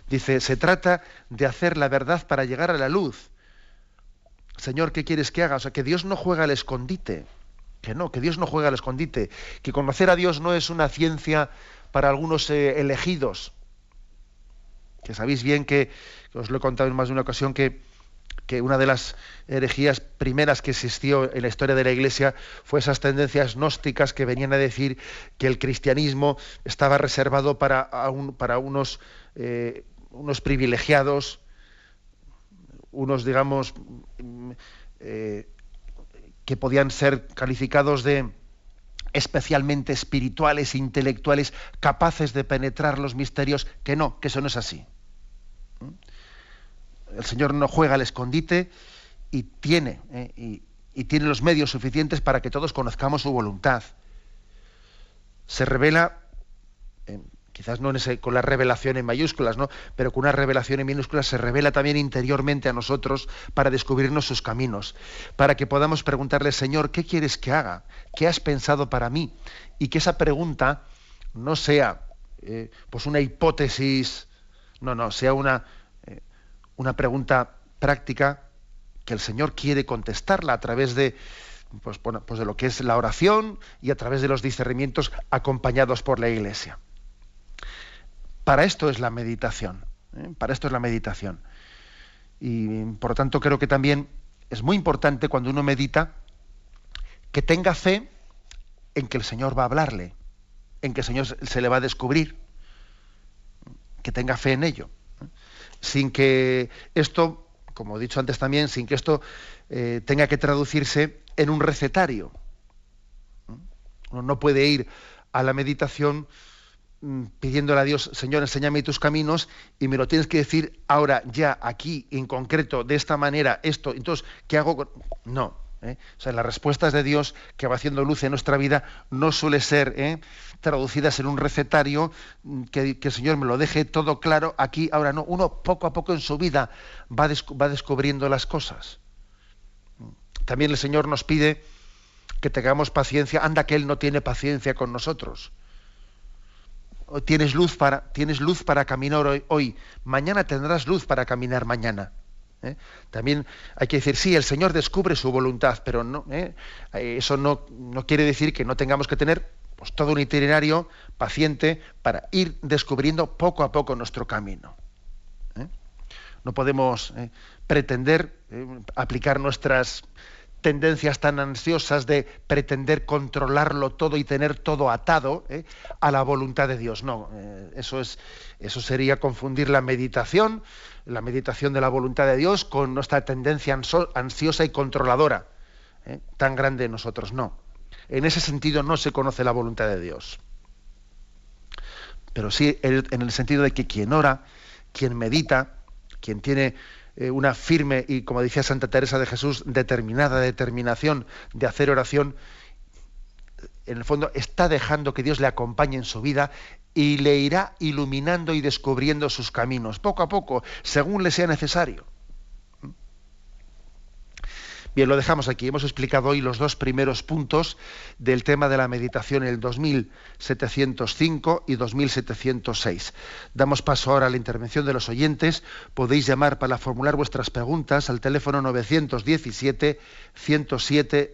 Dice, se trata de hacer la verdad para llegar a la luz. Señor, ¿qué quieres que haga? O sea, que Dios no juega al escondite. Que no, que Dios no juega al escondite. Que conocer a Dios no es una ciencia para algunos eh, elegidos. Que sabéis bien que, que, os lo he contado en más de una ocasión, que que una de las herejías primeras que existió en la historia de la Iglesia fue esas tendencias gnósticas que venían a decir que el cristianismo estaba reservado para, para unos, eh, unos privilegiados, unos, digamos, eh, que podían ser calificados de especialmente espirituales, intelectuales, capaces de penetrar los misterios, que no, que eso no es así el Señor no juega al escondite y tiene, eh, y, tiene los medios suficientes para que todos conozcamos su voluntad. Se revela, quizás no con la revelación en mayúsculas, ¿no? pero con una revelación en minúsculas se revela también interiormente a nosotros para descubrirnos sus caminos, para que podamos preguntarle, Señor, ¿qué quieres que haga? ¿Qué has pensado para mí? Y que esa pregunta no sea eh, pues una hipótesis, no, no, sea una, una pregunta práctica que el Señor quiere contestarla a través de, pues, pues, de lo que es la oración y a través de los discernimientos acompañados por la Iglesia. Para esto es la meditación. ¿eh? Para esto es la meditación. Y por lo tanto creo que también es muy importante cuando uno medita que tenga fe en que el Señor va a hablarle, en que el Señor se le va a descubrir, que tenga fe en ello sin que esto, como he dicho antes también, sin que esto eh, tenga que traducirse en un recetario. Uno no puede ir a la meditación mm, pidiéndole a Dios, Señor, enséñame tus caminos, y me lo tienes que decir ahora, ya, aquí, en concreto, de esta manera, esto, entonces, ¿qué hago? No, ¿eh? O sea, las respuestas de Dios que va haciendo luz en nuestra vida no suele ser ¿eh? Traducidas en un recetario mm, que, el Señor me lo deje todo claro aquí, ahora no. Uno poco a poco en su vida va, va descubriendo las cosas. También el Señor nos pide que tengamos paciencia. Anda que Él no tiene paciencia con nosotros. Tienes luz para, tienes luz para caminar hoy, hoy. Mañana tendrás luz para caminar mañana. ¿eh? También hay que decir, sí, el Señor descubre su voluntad, pero no, ¿eh? eso no, no, quiere decir que no tengamos que tener pues, todo un itinerario paciente para ir descubriendo poco a poco nuestro camino. ¿eh? No podemos pretender aplicar nuestras tendencias tan ansiosas de pretender controlarlo todo y tener todo atado a la voluntad de Dios. No, eso, es, eso sería confundir la meditación la meditación de la voluntad de Dios con nuestra tendencia ansiosa y controladora, ¿eh? tan grande nosotros. No. En ese sentido no se conoce la voluntad de Dios. Pero sí en el sentido de que quien ora, quien medita, quien tiene eh, una firme y, como decía Santa Teresa de Jesús, determinada determinación de hacer oración, en el fondo está dejando que Dios le acompañe en su vida y le irá iluminando y descubriendo sus caminos, poco a poco, según le sea necesario. Bien, lo dejamos aquí. Hemos explicado hoy los dos primeros puntos del tema de la meditación, el 2705 y 2706. Damos paso ahora a la intervención de los oyentes. Podéis llamar para formular vuestras preguntas al teléfono 917 107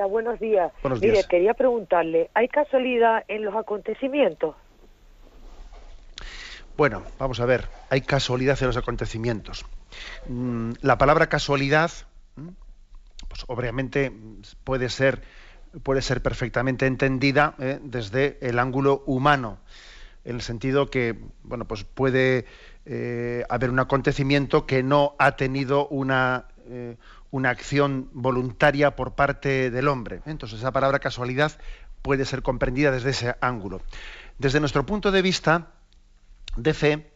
Hola, buenos días. Buenos Mire, días. quería preguntarle, ¿hay casualidad en los acontecimientos? Bueno, vamos a ver, hay casualidad en los acontecimientos. Mm, La palabra casualidad, mm, pues obviamente puede ser, puede ser perfectamente entendida eh, desde el ángulo humano, en el sentido que, bueno, pues puede eh, haber un acontecimiento que no ha tenido una, eh, una acción voluntaria por parte del hombre. Entonces, esa palabra casualidad puede ser comprendida desde ese ángulo. Desde nuestro punto de vista, de fe,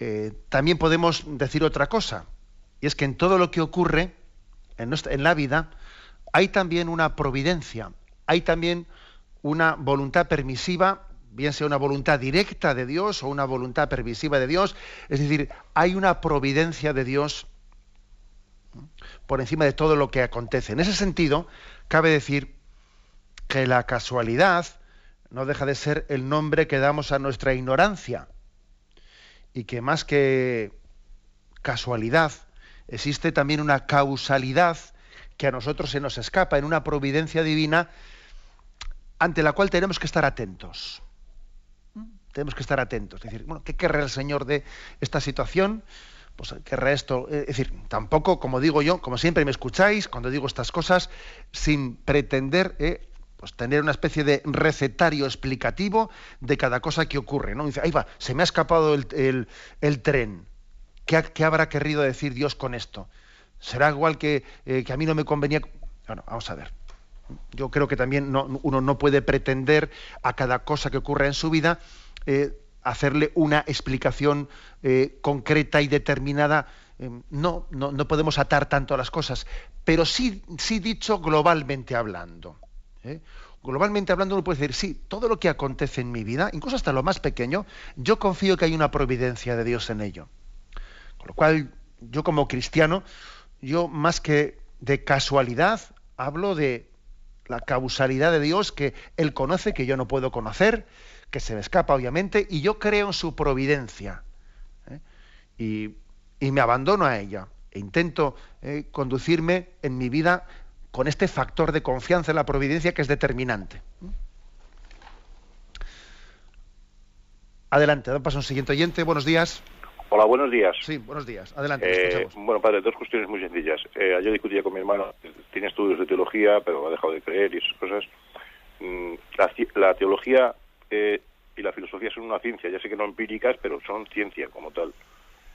eh, también podemos decir otra cosa, y es que en todo lo que ocurre en, nuestra- en la vida hay también una providencia, hay también una voluntad permisiva, bien sea una voluntad directa de Dios o una voluntad permisiva de Dios, es decir, hay una providencia de Dios. Por encima de todo lo que acontece. En ese sentido, cabe decir que la casualidad no deja de ser el nombre que damos a nuestra ignorancia y que más que casualidad existe también una causalidad que a nosotros se nos escapa en una providencia divina ante la cual tenemos que estar atentos. ¿Mm? Tenemos que estar atentos. Es decir, bueno, ¿qué querrá el Señor de esta situación? Pues querrá esto. Es decir, tampoco, como digo yo, como siempre me escucháis cuando digo estas cosas, sin pretender eh, pues tener una especie de recetario explicativo de cada cosa que ocurre. ¿no? Dice, ahí va, se me ha escapado el, el- tren. ¿Qué, qué habrá querido decir Dios con esto? ¿Será igual que, eh, que a mí no me convenía? Bueno, vamos a ver. Yo creo que también no- uno no puede pretender a cada cosa que ocurre en su vida eh, hacerle una explicación eh, concreta y determinada. Eh, no, no, no podemos atar tanto a las cosas, pero sí, sí dicho globalmente hablando. ¿eh? Globalmente hablando uno puede decir, sí, todo lo que acontece en mi vida, incluso hasta lo más pequeño, yo confío que hay una providencia de Dios en ello. Con lo cual, yo como cristiano, yo más que de casualidad, hablo de la causalidad de Dios que Él conoce, que yo no puedo conocer, que se me escapa obviamente, y yo creo en su providencia. ¿eh? Y, y me abandono a ella. E intento eh, conducirme en mi vida con este factor de confianza en la providencia que es determinante. Adelante, da paso a un siguiente oyente. Buenos días. Hola, buenos días. Sí, buenos días. Adelante, Eh, escuchamos. bueno, padre, dos cuestiones muy sencillas. Eh, ayer discutía con mi hermano, tiene estudios de teología, pero ha dejado de creer y esas cosas. Mm, la, la teología y la filosofía son una ciencia, ya sé que no empíricas, pero son ciencia como tal,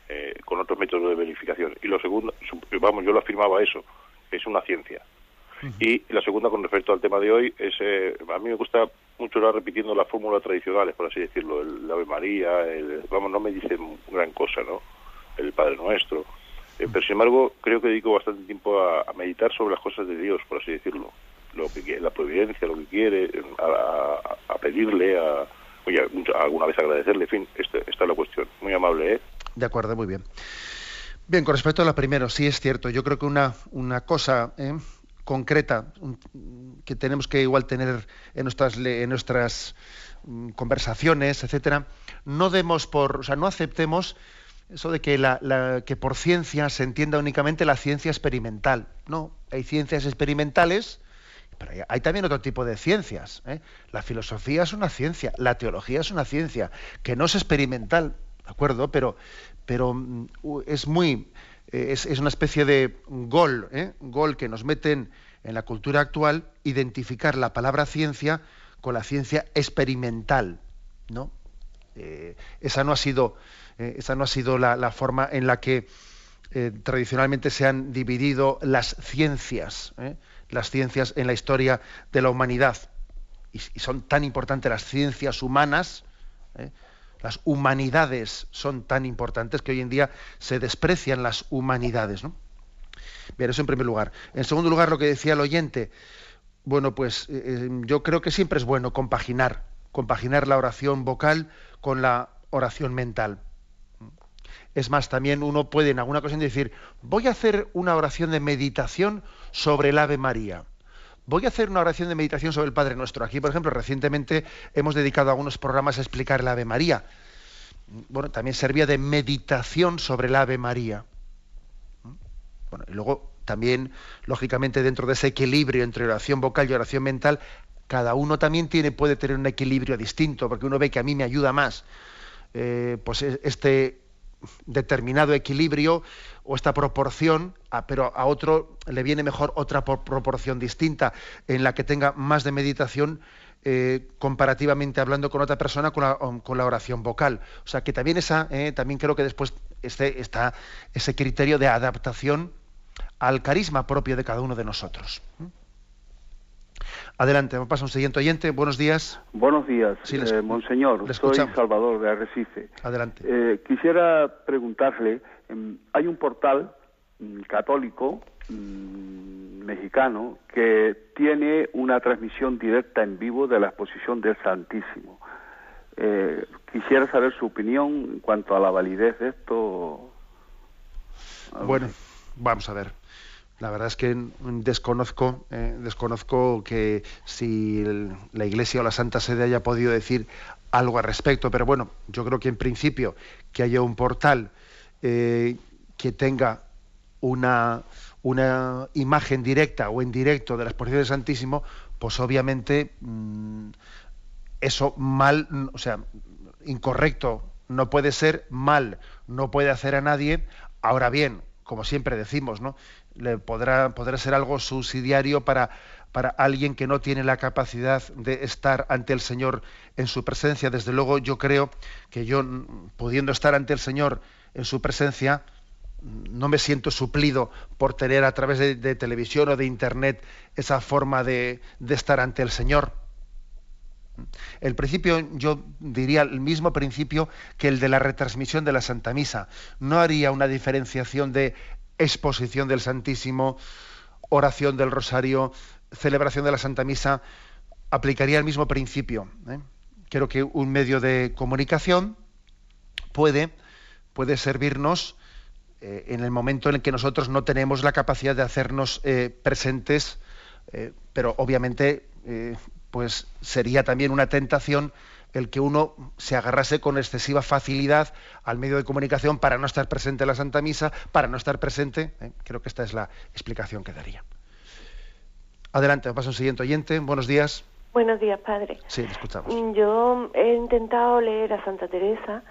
eh, con otros métodos de verificación. Y lo segundo, vamos, yo lo afirmaba eso, es una ciencia. Y la segunda, con respecto al tema de hoy, es eh, a mí me gusta mucho ir repitiendo las fórmulas tradicionales, por así decirlo, el Ave María, el- vamos, no me dicen gran cosa, ¿no? El Padre Nuestro. Eh, pero sin embargo, creo que dedico bastante tiempo a, a meditar sobre las cosas de Dios, por así decirlo. Lo que la providencia, lo que quiere, a, pedirle, a, oye, alguna vez agradecerle, en fin, este- esta es la cuestión. Muy amable, ¿eh? De acuerdo, muy bien. Bien, con respecto a la primera, sí es cierto. Yo creo que una, una cosa ¿eh? concreta que tenemos que igual tener en nuestras, en nuestras mm, conversaciones, etcétera, no demos por, o sea, no aceptemos eso de que, la, la- que por ciencia se entienda únicamente la ciencia experimental. No, hay ciencias experimentales, pero hay, también otro tipo de ciencias. ¿eh? La filosofía es una ciencia, la teología es una ciencia, que no es experimental, ¿de acuerdo? Pero, mm, es muy, eh, es, una especie de gol, ¿eh? gol que nos meten en la cultura actual, identificar la palabra ciencia con la ciencia experimental, ¿no? Eh, esa no ha sido, esa no ha sido la, forma en la que tradicionalmente se han dividido las ciencias. Las ciencias en la historia de la humanidad. Y, son tan importantes las ciencias humanas, ¿eh? las humanidades son tan importantes que hoy en día se desprecian las humanidades. ¿no? Bien, eso en primer lugar. En segundo lugar, lo que decía el oyente, bueno, pues eh, eh, yo creo que siempre es bueno compaginar, compaginar la oración vocal con la oración mental. Es más, también uno puede en alguna ocasión decir, voy a hacer una oración de meditación sobre el Ave María. Voy a hacer una oración de meditación sobre el Padre Nuestro. Aquí, por ejemplo, recientemente hemos dedicado algunos programas a explicar el Ave María. Bueno, también servía de meditación sobre el Ave María. Bueno, y luego también, lógicamente, dentro de ese equilibrio entre oración vocal y oración mental, cada uno también tiene, puede tener un equilibrio distinto, porque uno ve que a mí me ayuda más eh, pues e, este determinado equilibrio o esta proporción, pero a otro le viene mejor otra proporción distinta, en la que tenga más de meditación eh, comparativamente hablando con otra persona con la, oración vocal. O sea que también esa, eh, también creo que después este, está ese criterio de adaptación al carisma propio de cada uno de nosotros. Adelante, me pasa un siguiente oyente. Buenos días. Buenos días, eh, Monseñor. soy Salvador de Arrecife. Adelante. Eh, quisiera preguntarle, em, hay un portal mm, católico mm, mexicano que tiene una transmisión directa en vivo de la exposición del Santísimo. Eh, quisiera saber su opinión en cuanto a la validez de esto. Bueno, vamos a ver. La verdad es que desconozco, eh, desconozco que si la Iglesia o la Santa Sede haya podido decir algo al respecto, pero bueno, yo creo que en principio que haya un portal eh, que tenga una, una imagen directa o en directo de la exposición del Santísimo, pues obviamente mm, eso mal, o sea, incorrecto no puede ser, mal no puede hacer a nadie. Ahora bien, como siempre decimos, ¿no? Le podrá, podrá ser algo subsidiario para, para alguien que no tiene la capacidad de estar ante el Señor en su presencia. Desde luego yo creo que yo, pudiendo estar ante el Señor en su presencia, no me siento suplido por tener a través de, televisión o de internet esa forma de, de, estar ante el Señor. El principio, yo diría el mismo principio que el de la retransmisión de la Santa Misa. No haría una diferenciación de exposición del Santísimo, oración del Rosario, celebración de la Santa Misa, aplicaría el mismo principio. ¿eh? Creo que un medio de comunicación puede, puede servirnos eh, en el momento en el que nosotros no tenemos la capacidad de hacernos eh, presentes, pero obviamente pues sería también una tentación el que uno se agarrase con excesiva facilidad al medio de comunicación para no estar presente en la Santa Misa, para no estar presente. ¿eh? Creo que esta es la explicación que daría. Adelante, paso un siguiente oyente. Buenos días. Buenos días, padre. Sí, escuchamos. Mm, yo he intentado leer a Santa Teresa,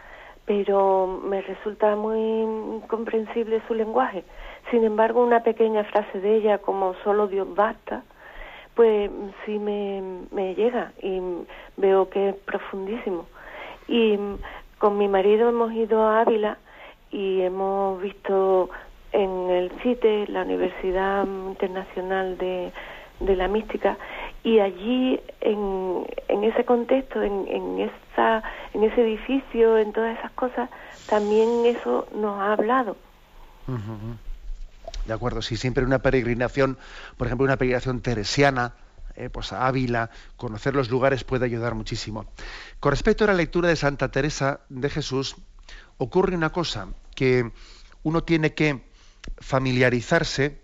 pero me resulta muy comprensible su lenguaje. Sin embargo, una pequeña frase de ella, como solo Dios basta, pues sí me, me llega y veo que es profundísimo. Y con mi marido hemos ido a Ávila y hemos visto en el CITE, la Universidad Internacional de, de la Mística, y allí en, en ese contexto, en, en, esa, en ese edificio, en todas esas cosas, también eso nos ha hablado. De acuerdo, si siempre una peregrinación, por ejemplo, una peregrinación teresiana, eh, pues a Ávila, conocer los lugares puede ayudar muchísimo. Con respecto a la lectura de Santa Teresa de Jesús, ocurre una cosa, que uno tiene que familiarizarse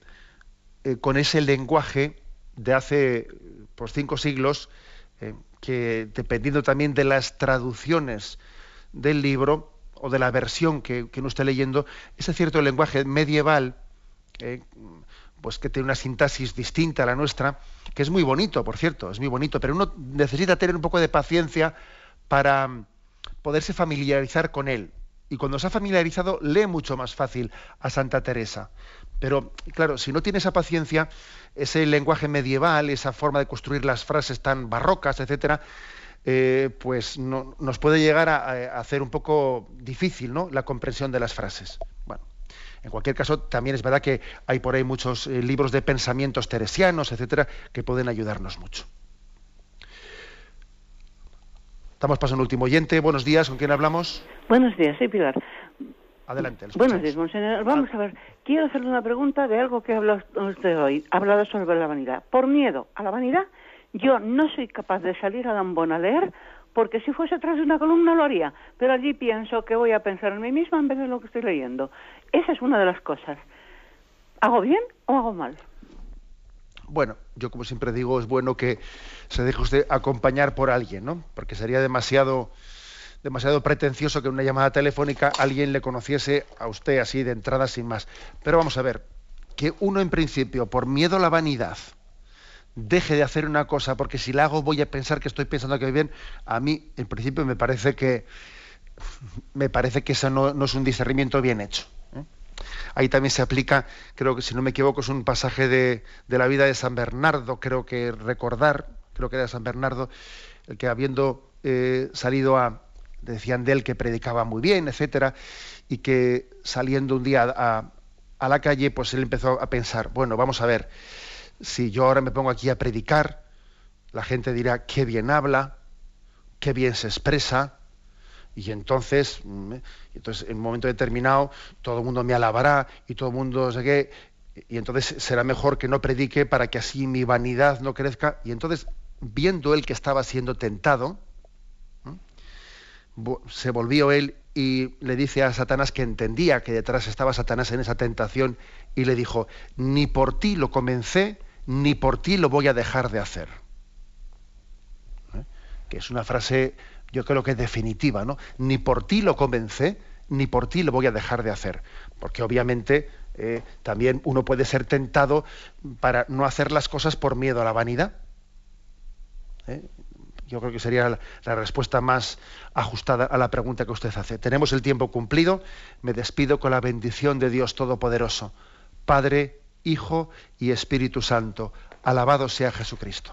eh, con ese lenguaje de hace pues, cinco siglos, eh, que dependiendo también de las traducciones del libro o de la versión que, que uno esté leyendo, ese cierto lenguaje medieval pues que tiene una sintaxis distinta a la nuestra, que es muy bonito, por cierto, es muy bonito, pero uno necesita tener un poco de paciencia para poderse familiarizar con él. Y cuando se ha familiarizado, lee mucho más fácil a Santa Teresa. Pero, claro, si no tiene esa paciencia, ese lenguaje medieval, esa forma de construir las frases tan barrocas, etcétera, eh, pues nos puede llegar a, a, hacer un poco difícil ¿no? la comprensión de las frases. Bueno, en cualquier caso, también es verdad que hay por ahí muchos eh, libros de pensamientos teresianos, etcétera, que pueden ayudarnos mucho. Estamos pasando un último oyente. Buenos días, ¿con quién hablamos? Buenos días, soy Pilar. Adelante. Buenos días, monseñor. Vamos a ver, quiero hacerle una pregunta de algo que hablado usted hoy. Ha hablado sobre la vanidad. Por miedo a la vanidad, yo no soy capaz de salir a Dambón a leer porque si fuese atrás de una columna lo haría, pero allí pienso que voy a pensar en mí misma en vez de lo que estoy leyendo. Esa es una de las cosas. ¿Hago bien o hago mal? Bueno, yo como siempre digo, es bueno que se deje usted acompañar por alguien, ¿no? Porque sería demasiado demasiado pretencioso que en una llamada telefónica alguien le conociese a usted así de entrada sin más. Pero vamos a ver, que uno en principio, por miedo a la vanidad, deje de hacer una cosa porque si la hago voy a pensar que estoy pensando que bien, a mí en principio me parece que me parece que eso no, es un discernimiento bien hecho. Ahí también se aplica, creo que si no me equivoco, es un pasaje de, la vida de San Bernardo, creo que recordar, creo que era San Bernardo, el que habiendo eh, salido a, decían de él que predicaba muy bien, etcétera, y que saliendo un día a, a la calle, pues él empezó a pensar, bueno, vamos a ver, si yo ahora me pongo aquí a predicar, la gente dirá, qué bien habla, qué bien se expresa, y entonces, mm, entonces en un momento determinado, todo el mundo me alabará y todo el mundo sé qué, y entonces será mejor que no predique para que así mi vanidad no crezca. Y entonces, viendo él que estaba siendo tentado, se volvió él y le dice a Satanás que entendía que detrás estaba Satanás en esa tentación y le dijo, ni por ti lo comencé, ni por ti lo voy a dejar de hacer. ¿Eh? Que es una frase, yo creo que es definitiva, ¿no? Ni por ti lo comencé, ni por ti lo voy a dejar de hacer. Porque obviamente eh, también uno puede ser tentado para no hacer las cosas por miedo a la vanidad. ¿Eh? Yo creo que sería la, respuesta más ajustada a la pregunta que usted hace. Tenemos el tiempo cumplido. Me despido con la bendición de Dios Todopoderoso, Padre, Hijo y Espíritu Santo. Alabado sea Jesucristo.